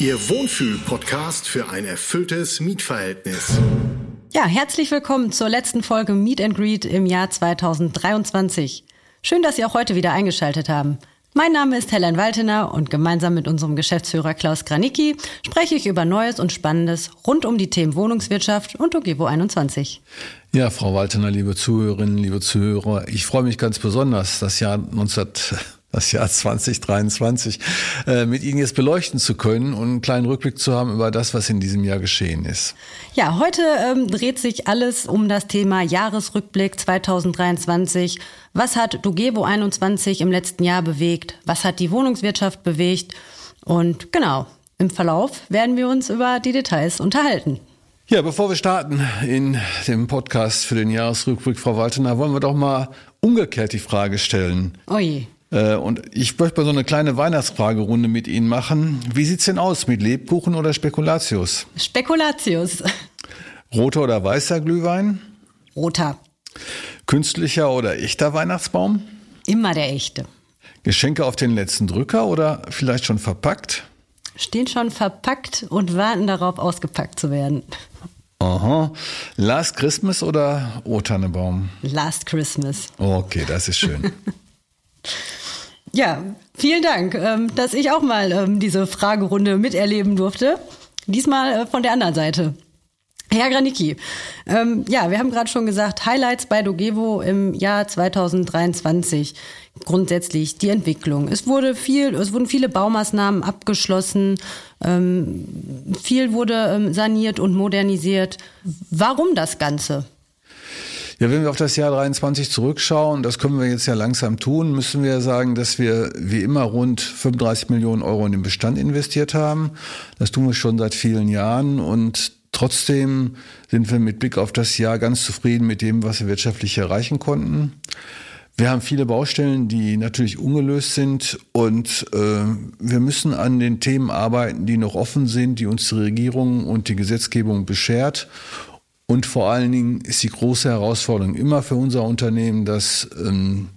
Ihr Wohnfühl-Podcast für ein erfülltes Mietverhältnis. Ja, herzlich willkommen zur letzten Folge Meet and Greet im Jahr 2023. Schön, dass Sie auch heute wieder eingeschaltet haben. Mein Name ist Helen Waltener und gemeinsam mit unserem Geschäftsführer Klaus Granicki spreche ich über Neues und Spannendes rund um die Themen Wohnungswirtschaft und Ogevo 21. Ja, Frau Waltener, liebe Zuhörerinnen, liebe Zuhörer, ich freue mich ganz besonders, das Jahr 19 das Jahr 2023 äh, mit Ihnen jetzt beleuchten zu können und einen kleinen Rückblick zu haben über das, was in diesem Jahr geschehen ist. Ja, heute ähm, dreht sich alles um das Thema Jahresrückblick 2023. Was hat Dugevo 21 im letzten Jahr bewegt? Was hat die Wohnungswirtschaft bewegt? Und genau, im Verlauf werden wir uns über die Details unterhalten. Ja, bevor wir starten in dem Podcast für den Jahresrückblick, Frau Waltener, wollen wir doch mal umgekehrt die Frage stellen. Je. Äh, und ich möchte mal so eine kleine Weihnachtsfragerunde mit Ihnen machen. Wie sieht's denn aus mit Lebkuchen oder Spekulatius? Spekulatius. Roter oder weißer Glühwein? Roter. Künstlicher oder echter Weihnachtsbaum? Immer der echte. Geschenke auf den letzten Drücker oder vielleicht schon verpackt? Stehen schon verpackt und warten darauf, ausgepackt zu werden. Aha. Last Christmas oder O-Tannebaum? Last Christmas. Okay, das ist schön. Ja, vielen Dank, ähm, dass ich auch mal ähm, diese Fragerunde miterleben durfte. Diesmal äh, von der anderen Seite. Herr Granicki, ähm, ja, wir haben gerade schon gesagt, Highlights bei Dogevo im Jahr 2023. Grundsätzlich die Entwicklung. Es wurde viel, es wurden viele Baumaßnahmen abgeschlossen, ähm, viel wurde ähm, saniert und modernisiert. Warum das Ganze? Ja, wenn wir auf das Jahr 23 zurückschauen, das können wir jetzt ja langsam tun, müssen wir sagen, dass wir wie immer rund 35 Millionen Euro in den Bestand investiert haben. Das tun wir schon seit vielen Jahren und trotzdem sind wir mit Blick auf das Jahr ganz zufrieden mit dem, was wir wirtschaftlich erreichen konnten. Wir haben viele Baustellen, die natürlich ungelöst sind und äh, wir müssen an den Themen arbeiten, die noch offen sind, die uns die Regierung und die Gesetzgebung beschert. Und vor allen Dingen ist die große Herausforderung immer für unser Unternehmen, dass ähm,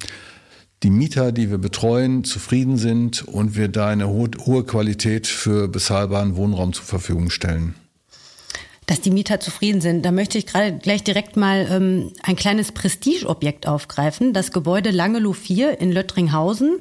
die Mieter, die wir betreuen, zufrieden sind und wir da eine ho hohe Qualität für bezahlbaren Wohnraum zur Verfügung stellen. Dass die Mieter zufrieden sind, da möchte ich gerade gleich direkt mal ähm, ein kleines Prestigeobjekt aufgreifen. Das Gebäude Langeloh 4 in Löttringhausen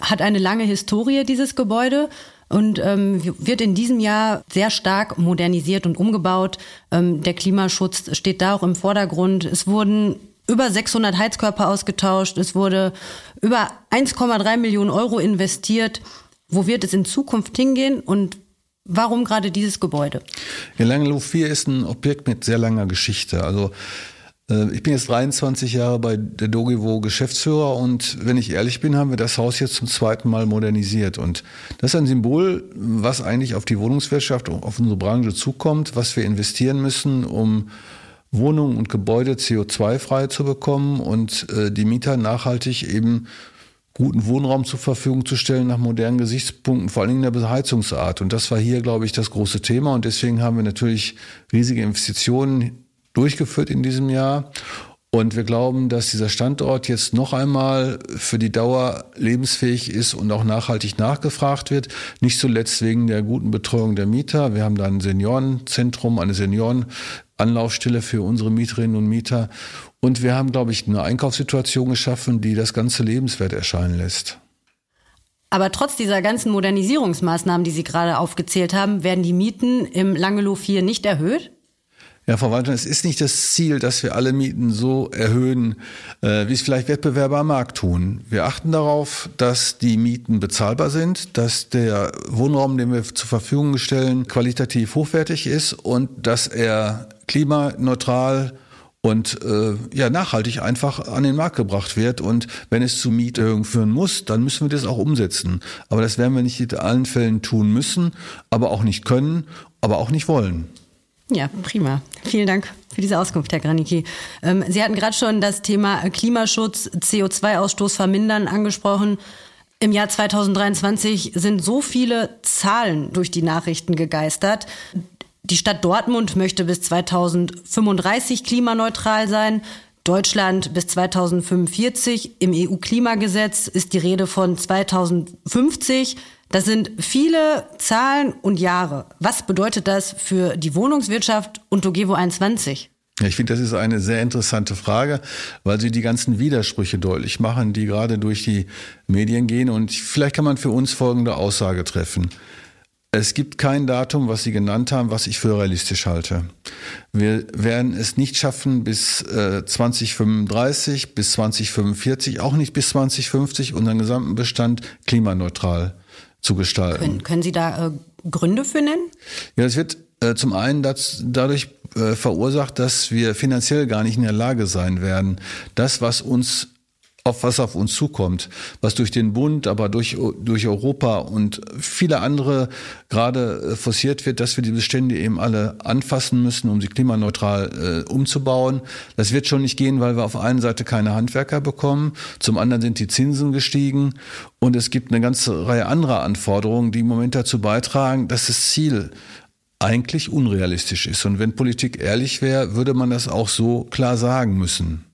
hat eine lange Historie, dieses Gebäude und ähm, wird in diesem Jahr sehr stark modernisiert und umgebaut. Ähm, der Klimaschutz steht da auch im Vordergrund. Es wurden über 600 Heizkörper ausgetauscht. Es wurde über 1,3 Millionen Euro investiert. Wo wird es in Zukunft hingehen und warum gerade dieses Gebäude? Ja, Langeloh 4 ist ein Objekt mit sehr langer Geschichte. Also ich bin jetzt 23 Jahre bei der Dogevo Geschäftsführer und wenn ich ehrlich bin, haben wir das Haus jetzt zum zweiten Mal modernisiert. Und das ist ein Symbol, was eigentlich auf die Wohnungswirtschaft, auf unsere Branche zukommt, was wir investieren müssen, um Wohnungen und Gebäude CO2-frei zu bekommen und äh, die Mieter nachhaltig eben guten Wohnraum zur Verfügung zu stellen nach modernen Gesichtspunkten, vor allen Dingen in der Beheizungsart. Und das war hier, glaube ich, das große Thema. Und deswegen haben wir natürlich riesige Investitionen durchgeführt in diesem Jahr. Und wir glauben, dass dieser Standort jetzt noch einmal für die Dauer lebensfähig ist und auch nachhaltig nachgefragt wird. Nicht zuletzt wegen der guten Betreuung der Mieter. Wir haben da ein Seniorenzentrum, eine Seniorenanlaufstelle für unsere Mieterinnen und Mieter. Und wir haben, glaube ich, eine Einkaufssituation geschaffen, die das Ganze lebenswert erscheinen lässt. Aber trotz dieser ganzen Modernisierungsmaßnahmen, die Sie gerade aufgezählt haben, werden die Mieten im Langeloh 4 nicht erhöht? Ja, Frau Walter, es ist nicht das Ziel, dass wir alle Mieten so erhöhen, äh, wie es vielleicht Wettbewerber am Markt tun. Wir achten darauf, dass die Mieten bezahlbar sind, dass der Wohnraum, den wir zur Verfügung stellen, qualitativ hochwertig ist und dass er klimaneutral und äh, ja nachhaltig einfach an den Markt gebracht wird. Und wenn es zu Mieterhöhungen führen muss, dann müssen wir das auch umsetzen. Aber das werden wir nicht in allen Fällen tun müssen, aber auch nicht können, aber auch nicht wollen. Ja, prima. Vielen Dank für diese Auskunft, Herr Granicki. Ähm, Sie hatten gerade schon das Thema Klimaschutz, CO2-Ausstoß vermindern angesprochen. Im Jahr 2023 sind so viele Zahlen durch die Nachrichten gegeistert. Die Stadt Dortmund möchte bis 2035 klimaneutral sein. Deutschland bis 2045. Im EU-Klimagesetz ist die Rede von 2050. Das sind viele Zahlen und Jahre. Was bedeutet das für die Wohnungswirtschaft und Dogevo 21? Ja, ich finde, das ist eine sehr interessante Frage, weil sie die ganzen Widersprüche deutlich machen, die gerade durch die Medien gehen. Und vielleicht kann man für uns folgende Aussage treffen. Es gibt kein Datum, was Sie genannt haben, was ich für realistisch halte. Wir werden es nicht schaffen, bis äh, 2035, bis 2045, auch nicht bis 2050 unseren gesamten Bestand klimaneutral zu gestalten. Können, können Sie da äh, Gründe für nennen? Ja, es wird äh, zum einen das, dadurch äh, verursacht, dass wir finanziell gar nicht in der Lage sein werden, das, was uns auf was auf uns zukommt, was durch den Bund, aber durch, durch Europa und viele andere gerade äh, forciert wird, dass wir die Bestände eben alle anfassen müssen, um sie klimaneutral äh, umzubauen. Das wird schon nicht gehen, weil wir auf einen Seite keine Handwerker bekommen, zum anderen sind die Zinsen gestiegen und es gibt eine ganze Reihe anderer Anforderungen, die im Moment dazu beitragen, dass das Ziel eigentlich unrealistisch ist. Und wenn Politik ehrlich wäre, würde man das auch so klar sagen müssen.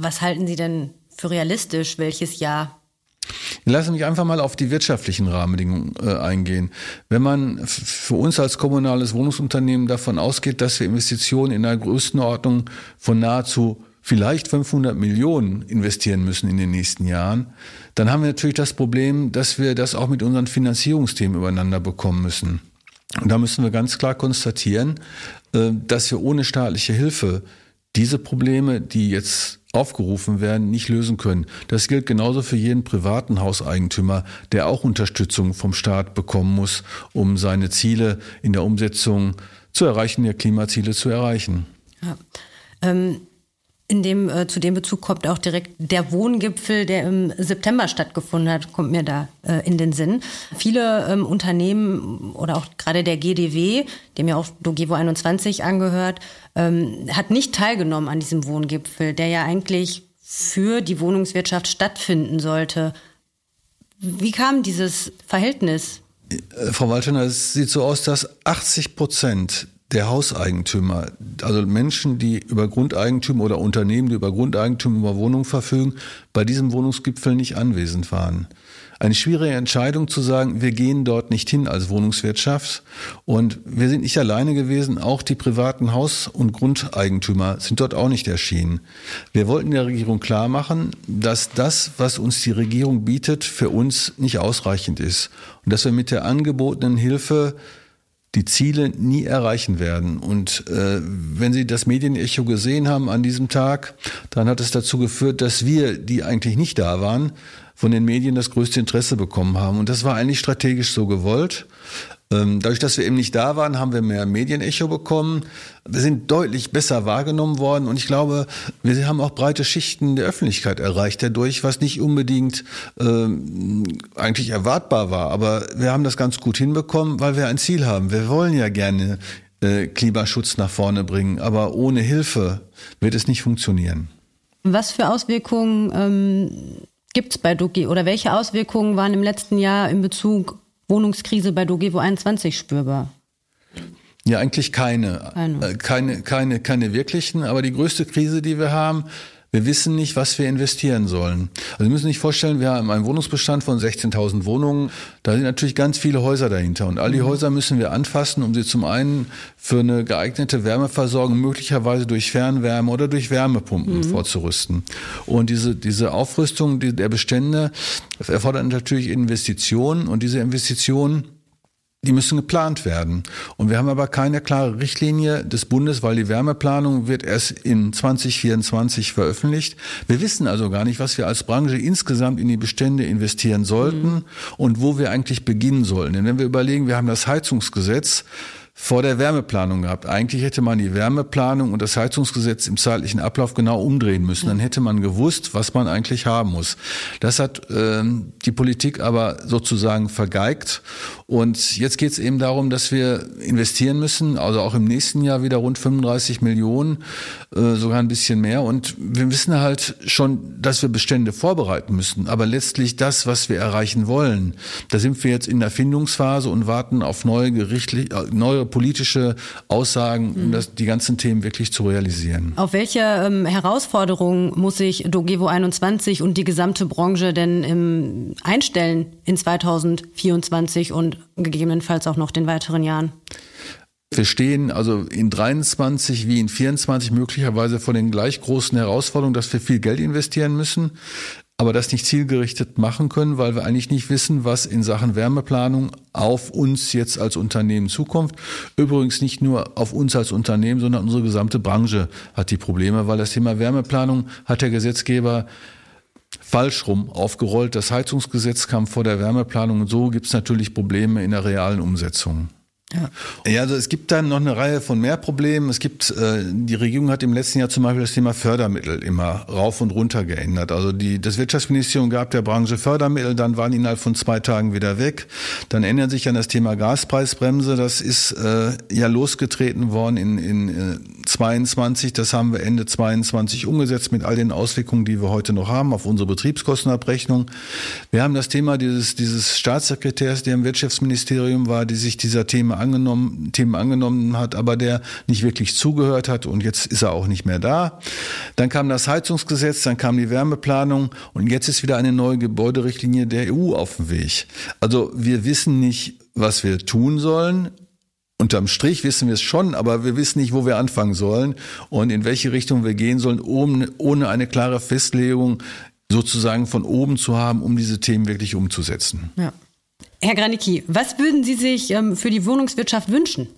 Was halten Sie denn für realistisch? Welches Jahr? Lassen mich einfach mal auf die wirtschaftlichen Rahmenbedingungen äh, eingehen. Wenn man für uns als kommunales Wohnungsunternehmen davon ausgeht, dass wir Investitionen in einer Größenordnung von nahezu vielleicht 500 Millionen investieren müssen in den nächsten Jahren, dann haben wir natürlich das Problem, dass wir das auch mit unseren Finanzierungsthemen übereinander bekommen müssen. Und da müssen wir ganz klar konstatieren, äh, dass wir ohne staatliche Hilfe diese Probleme, die jetzt aufgerufen werden, nicht lösen können. Das gilt genauso für jeden privaten Hauseigentümer, der auch Unterstützung vom Staat bekommen muss, um seine Ziele in der Umsetzung zu erreichen, der Klimaziele zu erreichen. Ja. Ähm in dem, äh, zu dem Bezug kommt auch direkt der Wohngipfel, der im September stattgefunden hat, kommt mir da äh, in den Sinn. Viele ähm, Unternehmen oder auch gerade der GDW, dem ja auch Dogevo 21 angehört, ähm, hat nicht teilgenommen an diesem Wohngipfel, der ja eigentlich für die Wohnungswirtschaft stattfinden sollte. Wie kam dieses Verhältnis? Äh, Frau Waltener, es sieht so aus, dass 80 Prozent der Hauseigentümer, also Menschen, die über Grundeigentum oder Unternehmen, die über Grundeigentum über Wohnungen verfügen, bei diesem Wohnungsgipfel nicht anwesend waren. Eine schwierige Entscheidung zu sagen, wir gehen dort nicht hin als Wohnungswirtschaft. Und wir sind nicht alleine gewesen, auch die privaten Haus- und Grundeigentümer sind dort auch nicht erschienen. Wir wollten der Regierung klar machen, dass das, was uns die Regierung bietet, für uns nicht ausreichend ist. Und dass wir mit der angebotenen Hilfe die Ziele nie erreichen werden. Und äh, wenn Sie das Medienecho gesehen haben an diesem Tag, dann hat es dazu geführt, dass wir, die eigentlich nicht da waren, von den Medien das größte Interesse bekommen haben. Und das war eigentlich strategisch so gewollt. Ähm, dadurch, dass wir eben nicht da waren, haben wir mehr Medienecho bekommen. Wir sind deutlich besser wahrgenommen worden und ich glaube, wir haben auch breite Schichten der Öffentlichkeit erreicht dadurch, was nicht unbedingt ähm, eigentlich erwartbar war. Aber wir haben das ganz gut hinbekommen, weil wir ein Ziel haben. Wir wollen ja gerne äh, Klimaschutz nach vorne bringen, aber ohne Hilfe wird es nicht funktionieren. Was für Auswirkungen ähm, gibt es bei Dogi oder welche Auswirkungen waren im letzten Jahr in Bezug Wohnungskrise bei Dogevo 21 spürbar? Ja, eigentlich keine. Keine. Äh, keine, keine, keine wirklichen. Aber die größte Krise, die wir haben, wir wissen nicht, was wir investieren sollen. Also Sie müssen sich vorstellen, wir haben einen Wohnungsbestand von 16.000 Wohnungen. Da sind natürlich ganz viele Häuser dahinter. Und all die mhm. Häuser müssen wir anfassen, um sie zum einen für eine geeignete Wärmeversorgung möglicherweise durch Fernwärme oder durch Wärmepumpen mhm. vorzurüsten. Und diese, diese Aufrüstung der Bestände erfordert natürlich Investitionen. Und diese Investitionen die müssen geplant werden. Und wir haben aber keine klare Richtlinie des Bundes, weil die Wärmeplanung wird erst in 2024 veröffentlicht. Wir wissen also gar nicht, was wir als Branche insgesamt in die Bestände investieren sollten mhm. und wo wir eigentlich beginnen sollen. Denn wenn wir überlegen, wir haben das Heizungsgesetz, vor der Wärmeplanung gehabt. Eigentlich hätte man die Wärmeplanung und das Heizungsgesetz im zeitlichen Ablauf genau umdrehen müssen. Dann hätte man gewusst, was man eigentlich haben muss. Das hat äh, die Politik aber sozusagen vergeigt. Und jetzt geht es eben darum, dass wir investieren müssen, also auch im nächsten Jahr wieder rund 35 Millionen, äh, sogar ein bisschen mehr. Und wir wissen halt schon, dass wir Bestände vorbereiten müssen. Aber letztlich das, was wir erreichen wollen, da sind wir jetzt in der Findungsphase und warten auf neue, gerichtliche, neue politische Aussagen, um das, die ganzen Themen wirklich zu realisieren. Auf welche ähm, Herausforderungen muss sich Dogevo 21 und die gesamte Branche denn ähm, einstellen in 2024 und gegebenenfalls auch noch den weiteren Jahren? Wir stehen also in 23 wie in 24 möglicherweise vor den gleich großen Herausforderungen, dass wir viel Geld investieren müssen, aber das nicht zielgerichtet machen können, weil wir eigentlich nicht wissen, was in Sachen Wärmeplanung auf uns jetzt als Unternehmen zukommt. Übrigens nicht nur auf uns als Unternehmen, sondern unsere gesamte Branche hat die Probleme, weil das Thema Wärmeplanung hat der Gesetzgeber falsch rum aufgerollt. Das Heizungsgesetz kam vor der Wärmeplanung und so gibt es natürlich Probleme in der realen Umsetzung. Ja. ja, also es gibt dann noch eine Reihe von mehr Problemen. Es gibt, äh, die Regierung hat im letzten Jahr zum Beispiel das Thema Fördermittel immer rauf und runter geändert. Also die, das Wirtschaftsministerium gab der Branche Fördermittel, dann waren innerhalb von zwei Tagen wieder weg. Dann ändert sich an das Thema Gaspreisbremse. Das ist äh, ja losgetreten worden in, in äh, 22. Das haben wir Ende 22 umgesetzt mit all den Auswirkungen, die wir heute noch haben auf unsere Betriebskostenabrechnung. Wir haben das Thema dieses, dieses Staatssekretärs, der im Wirtschaftsministerium war, die sich dieser Themen angenommen, Themen angenommen hat, aber der nicht wirklich zugehört hat und jetzt ist er auch nicht mehr da. Dann kam das Heizungsgesetz, dann kam die Wärmeplanung und jetzt ist wieder eine neue Gebäuderichtlinie der EU auf dem Weg. Also wir wissen nicht, was wir tun sollen. Unterm Strich wissen wir es schon, aber wir wissen nicht, wo wir anfangen sollen und in welche Richtung wir gehen sollen, ohne eine klare Festlegung sozusagen von oben zu haben, um diese Themen wirklich umzusetzen. Ja. Herr Granicki, was würden Sie sich ähm, für die Wohnungswirtschaft wünschen?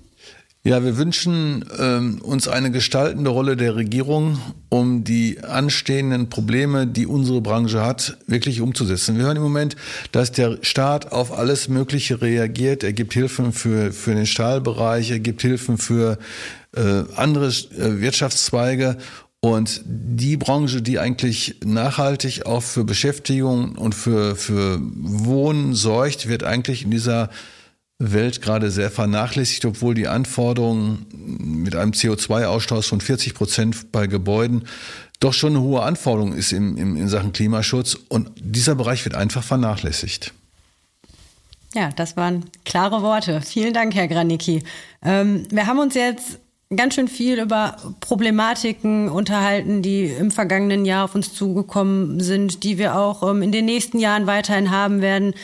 Ja, wir wünschen ähm, uns eine gestaltende Rolle der Regierung, um die anstehenden Probleme, die unsere Branche hat, wirklich umzusetzen. Wir hören im Moment, dass der Staat auf alles Mögliche reagiert. Er gibt Hilfen für, für den Stahlbereich, er gibt Hilfen für äh, andere äh, Wirtschaftszweige. Und die Branche, die eigentlich nachhaltig auch für Beschäftigung und für, für Wohnen sorgt, wird eigentlich in dieser Welt gerade sehr vernachlässigt, obwohl die Anforderungen mit einem CO2-Ausstoß von 40 Prozent bei Gebäuden doch schon eine hohe Anforderung ist im, im, in Sachen Klimaschutz. Und dieser Bereich wird einfach vernachlässigt. Ja, das waren klare Worte. Vielen Dank, Herr Granicki. Ähm, wir haben uns jetzt ganz schön viel über Problematiken unterhalten, die im vergangenen Jahr auf uns zugekommen sind, die wir auch ähm, in den nächsten Jahren weiterhin haben werden.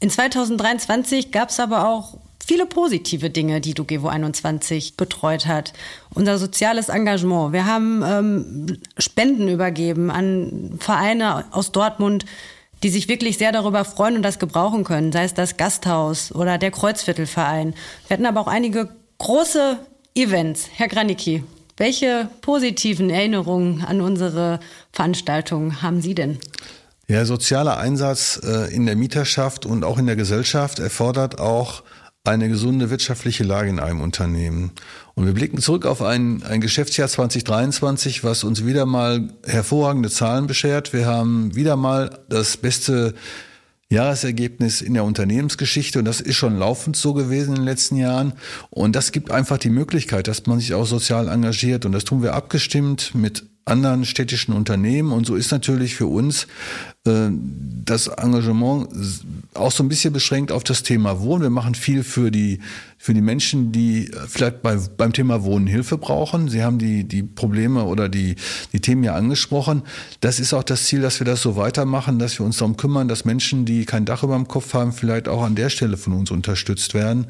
In 2023 gab es aber auch viele positive Dinge, die Dugevo 21 betreut hat. Unser soziales Engagement. Wir haben ähm, Spenden übergeben an Vereine aus Dortmund, die sich wirklich sehr darüber freuen und das gebrauchen können, sei es das Gasthaus oder der Kreuzviertelverein. Wir hatten aber auch einige große Events. Herr Granicki, welche positiven Erinnerungen an unsere Veranstaltung haben Sie denn? Ja, sozialer Einsatz äh, in der Mieterschaft und auch in der Gesellschaft erfordert auch eine gesunde wirtschaftliche Lage in einem Unternehmen. Und wir blicken zurück auf ein, ein Geschäftsjahr 2023, was uns wieder mal hervorragende Zahlen beschert. Wir haben wieder mal das beste Jahresergebnis in der Unternehmensgeschichte. Und das ist schon laufend so gewesen in den letzten Jahren. Und das gibt einfach die Möglichkeit, dass man sich auch sozial engagiert. Und das tun wir abgestimmt mit anderen städtischen Unternehmen. Und so ist natürlich für uns äh, das Engagement auch so ein bisschen beschränkt auf das Thema Wohnen. Wir machen viel für die, für die Menschen, die vielleicht bei, beim Thema Wohnen Hilfe brauchen. Sie haben die, die Probleme oder die, die Themen ja angesprochen. Das ist auch das Ziel, dass wir das so weitermachen, dass wir uns darum kümmern, dass Menschen, die kein Dach über dem Kopf haben, vielleicht auch an der Stelle von uns unterstützt werden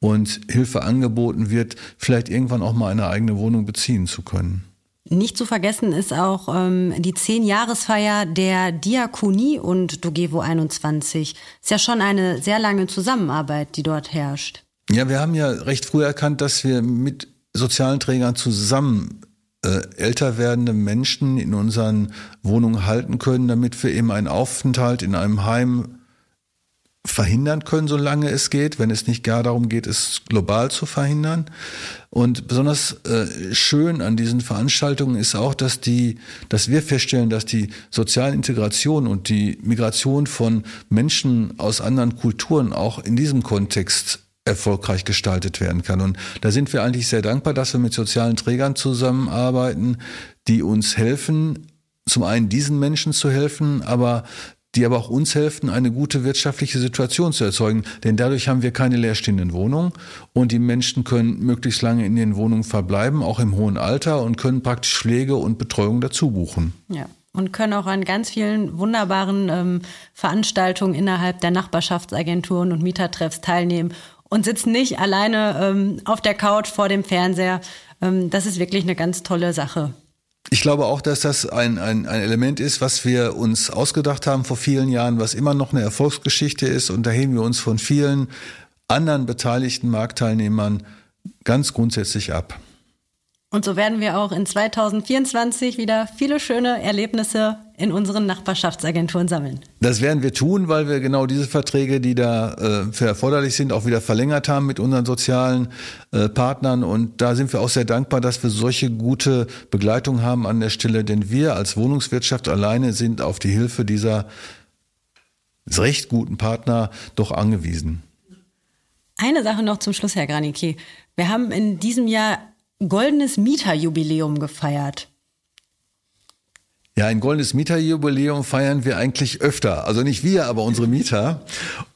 und Hilfe angeboten wird, vielleicht irgendwann auch mal eine eigene Wohnung beziehen zu können. Nicht zu vergessen ist auch ähm, die Zehn-Jahresfeier der Diakonie und Dogevo 21. Ist ja schon eine sehr lange Zusammenarbeit, die dort herrscht. Ja, wir haben ja recht früh erkannt, dass wir mit sozialen Trägern zusammen äh, älter werdende Menschen in unseren Wohnungen halten können, damit wir eben einen Aufenthalt in einem Heim verhindern können, solange es geht, wenn es nicht gar darum geht, es global zu verhindern. Und besonders äh, schön an diesen Veranstaltungen ist auch, dass die, dass wir feststellen, dass die soziale Integration und die Migration von Menschen aus anderen Kulturen auch in diesem Kontext erfolgreich gestaltet werden kann. Und da sind wir eigentlich sehr dankbar, dass wir mit sozialen Trägern zusammenarbeiten, die uns helfen, zum einen diesen Menschen zu helfen, aber die aber auch uns helfen, eine gute wirtschaftliche Situation zu erzeugen. Denn dadurch haben wir keine leerstehenden Wohnungen und die Menschen können möglichst lange in den Wohnungen verbleiben, auch im hohen Alter und können praktisch Pflege und Betreuung dazu buchen. Ja und können auch an ganz vielen wunderbaren ähm, Veranstaltungen innerhalb der Nachbarschaftsagenturen und Mietertreffs teilnehmen und sitzen nicht alleine ähm, auf der Couch vor dem Fernseher. Ähm, das ist wirklich eine ganz tolle Sache. Ich glaube auch, dass das ein, ein, ein Element ist, was wir uns ausgedacht haben vor vielen Jahren, was immer noch eine Erfolgsgeschichte ist. Und da heben wir uns von vielen anderen beteiligten Marktteilnehmern ganz grundsätzlich ab. Und so werden wir auch in 2024 wieder viele schöne Erlebnisse in unseren Nachbarschaftsagenturen sammeln. Das werden wir tun, weil wir genau diese Verträge, die da äh, für erforderlich sind, auch wieder verlängert haben mit unseren sozialen äh, Partnern. Und da sind wir auch sehr dankbar, dass wir solche gute Begleitung haben an der Stelle, denn wir als Wohnungswirtschaft alleine sind auf die Hilfe dieser recht guten Partner doch angewiesen. Eine Sache noch zum Schluss, Herr Granicki. Wir haben in diesem Jahr goldenes Mieterjubiläum gefeiert. Ja, ein goldenes Mieterjubiläum feiern wir eigentlich öfter. Also nicht wir, aber unsere Mieter.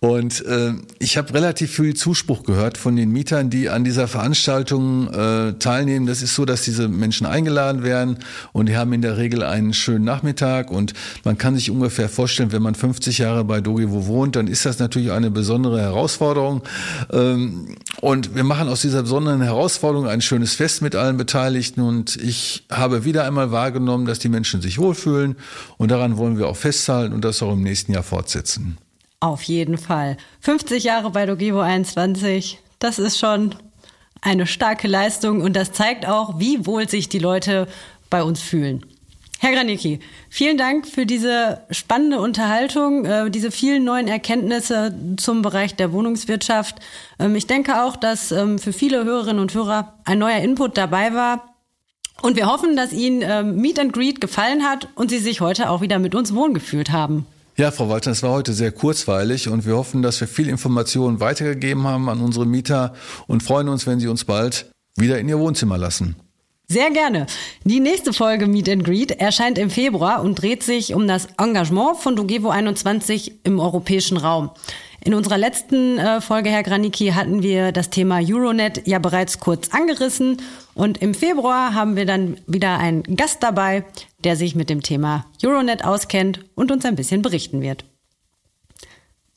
Und äh, ich habe relativ viel Zuspruch gehört von den Mietern, die an dieser Veranstaltung äh, teilnehmen. Das ist so, dass diese Menschen eingeladen werden und die haben in der Regel einen schönen Nachmittag. Und man kann sich ungefähr vorstellen, wenn man 50 Jahre bei Dogewo wohnt, dann ist das natürlich eine besondere Herausforderung. Ähm, und wir machen aus dieser besonderen Herausforderung ein schönes Fest mit allen Beteiligten. Und ich habe wieder einmal wahrgenommen, dass die Menschen sich wohl wohlfühlen. Und daran wollen wir auch festhalten und das auch im nächsten Jahr fortsetzen. Auf jeden Fall. 50 Jahre bei Dogevo 21, das ist schon eine starke Leistung und das zeigt auch, wie wohl sich die Leute bei uns fühlen. Herr Granicki, vielen Dank für diese spannende Unterhaltung, äh, diese vielen neuen Erkenntnisse zum Bereich der Wohnungswirtschaft. Ähm, ich denke auch, dass ähm, für viele Hörerinnen und Hörer ein neuer Input dabei war, und wir hoffen, dass Ihnen ähm, Meet and Greet gefallen hat und Sie sich heute auch wieder mit uns wohlgefühlt haben. Ja, Frau Walter, es war heute sehr kurzweilig und wir hoffen, dass wir viel Informationen weitergegeben haben an unsere Mieter und freuen uns, wenn Sie uns bald wieder in Ihr Wohnzimmer lassen. Sehr gerne. Die nächste Folge Meet and Greet erscheint im Februar und dreht sich um das Engagement von Dogevo 21 im europäischen Raum. In unserer letzten äh, Folge, Herr Granicki, hatten wir das Thema Euronet ja bereits kurz angerissen. Und im Februar haben wir dann wieder einen Gast dabei, der sich mit dem Thema Euronet auskennt und uns ein bisschen berichten wird.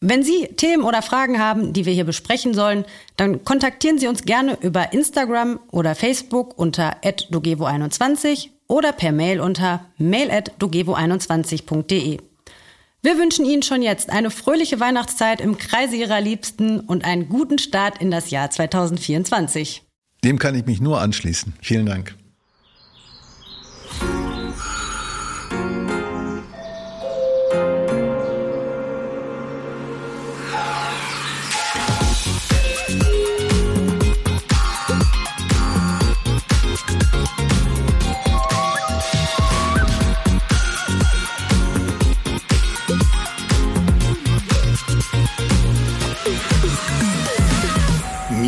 Wenn Sie Themen oder Fragen haben, die wir hier besprechen sollen, dann kontaktieren Sie uns gerne über Instagram oder Facebook unter dogevo21 oder per Mail unter mail@dogevo21.de. Wir wünschen Ihnen schon jetzt eine fröhliche Weihnachtszeit im Kreise Ihrer Liebsten und einen guten Start in das Jahr 2024. Dem kann ich mich nur anschließen. Vielen Dank.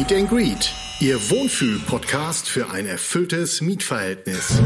Meet and Greet, Ihr Wohnfühl-Podcast für ein erfülltes Mietverhältnis.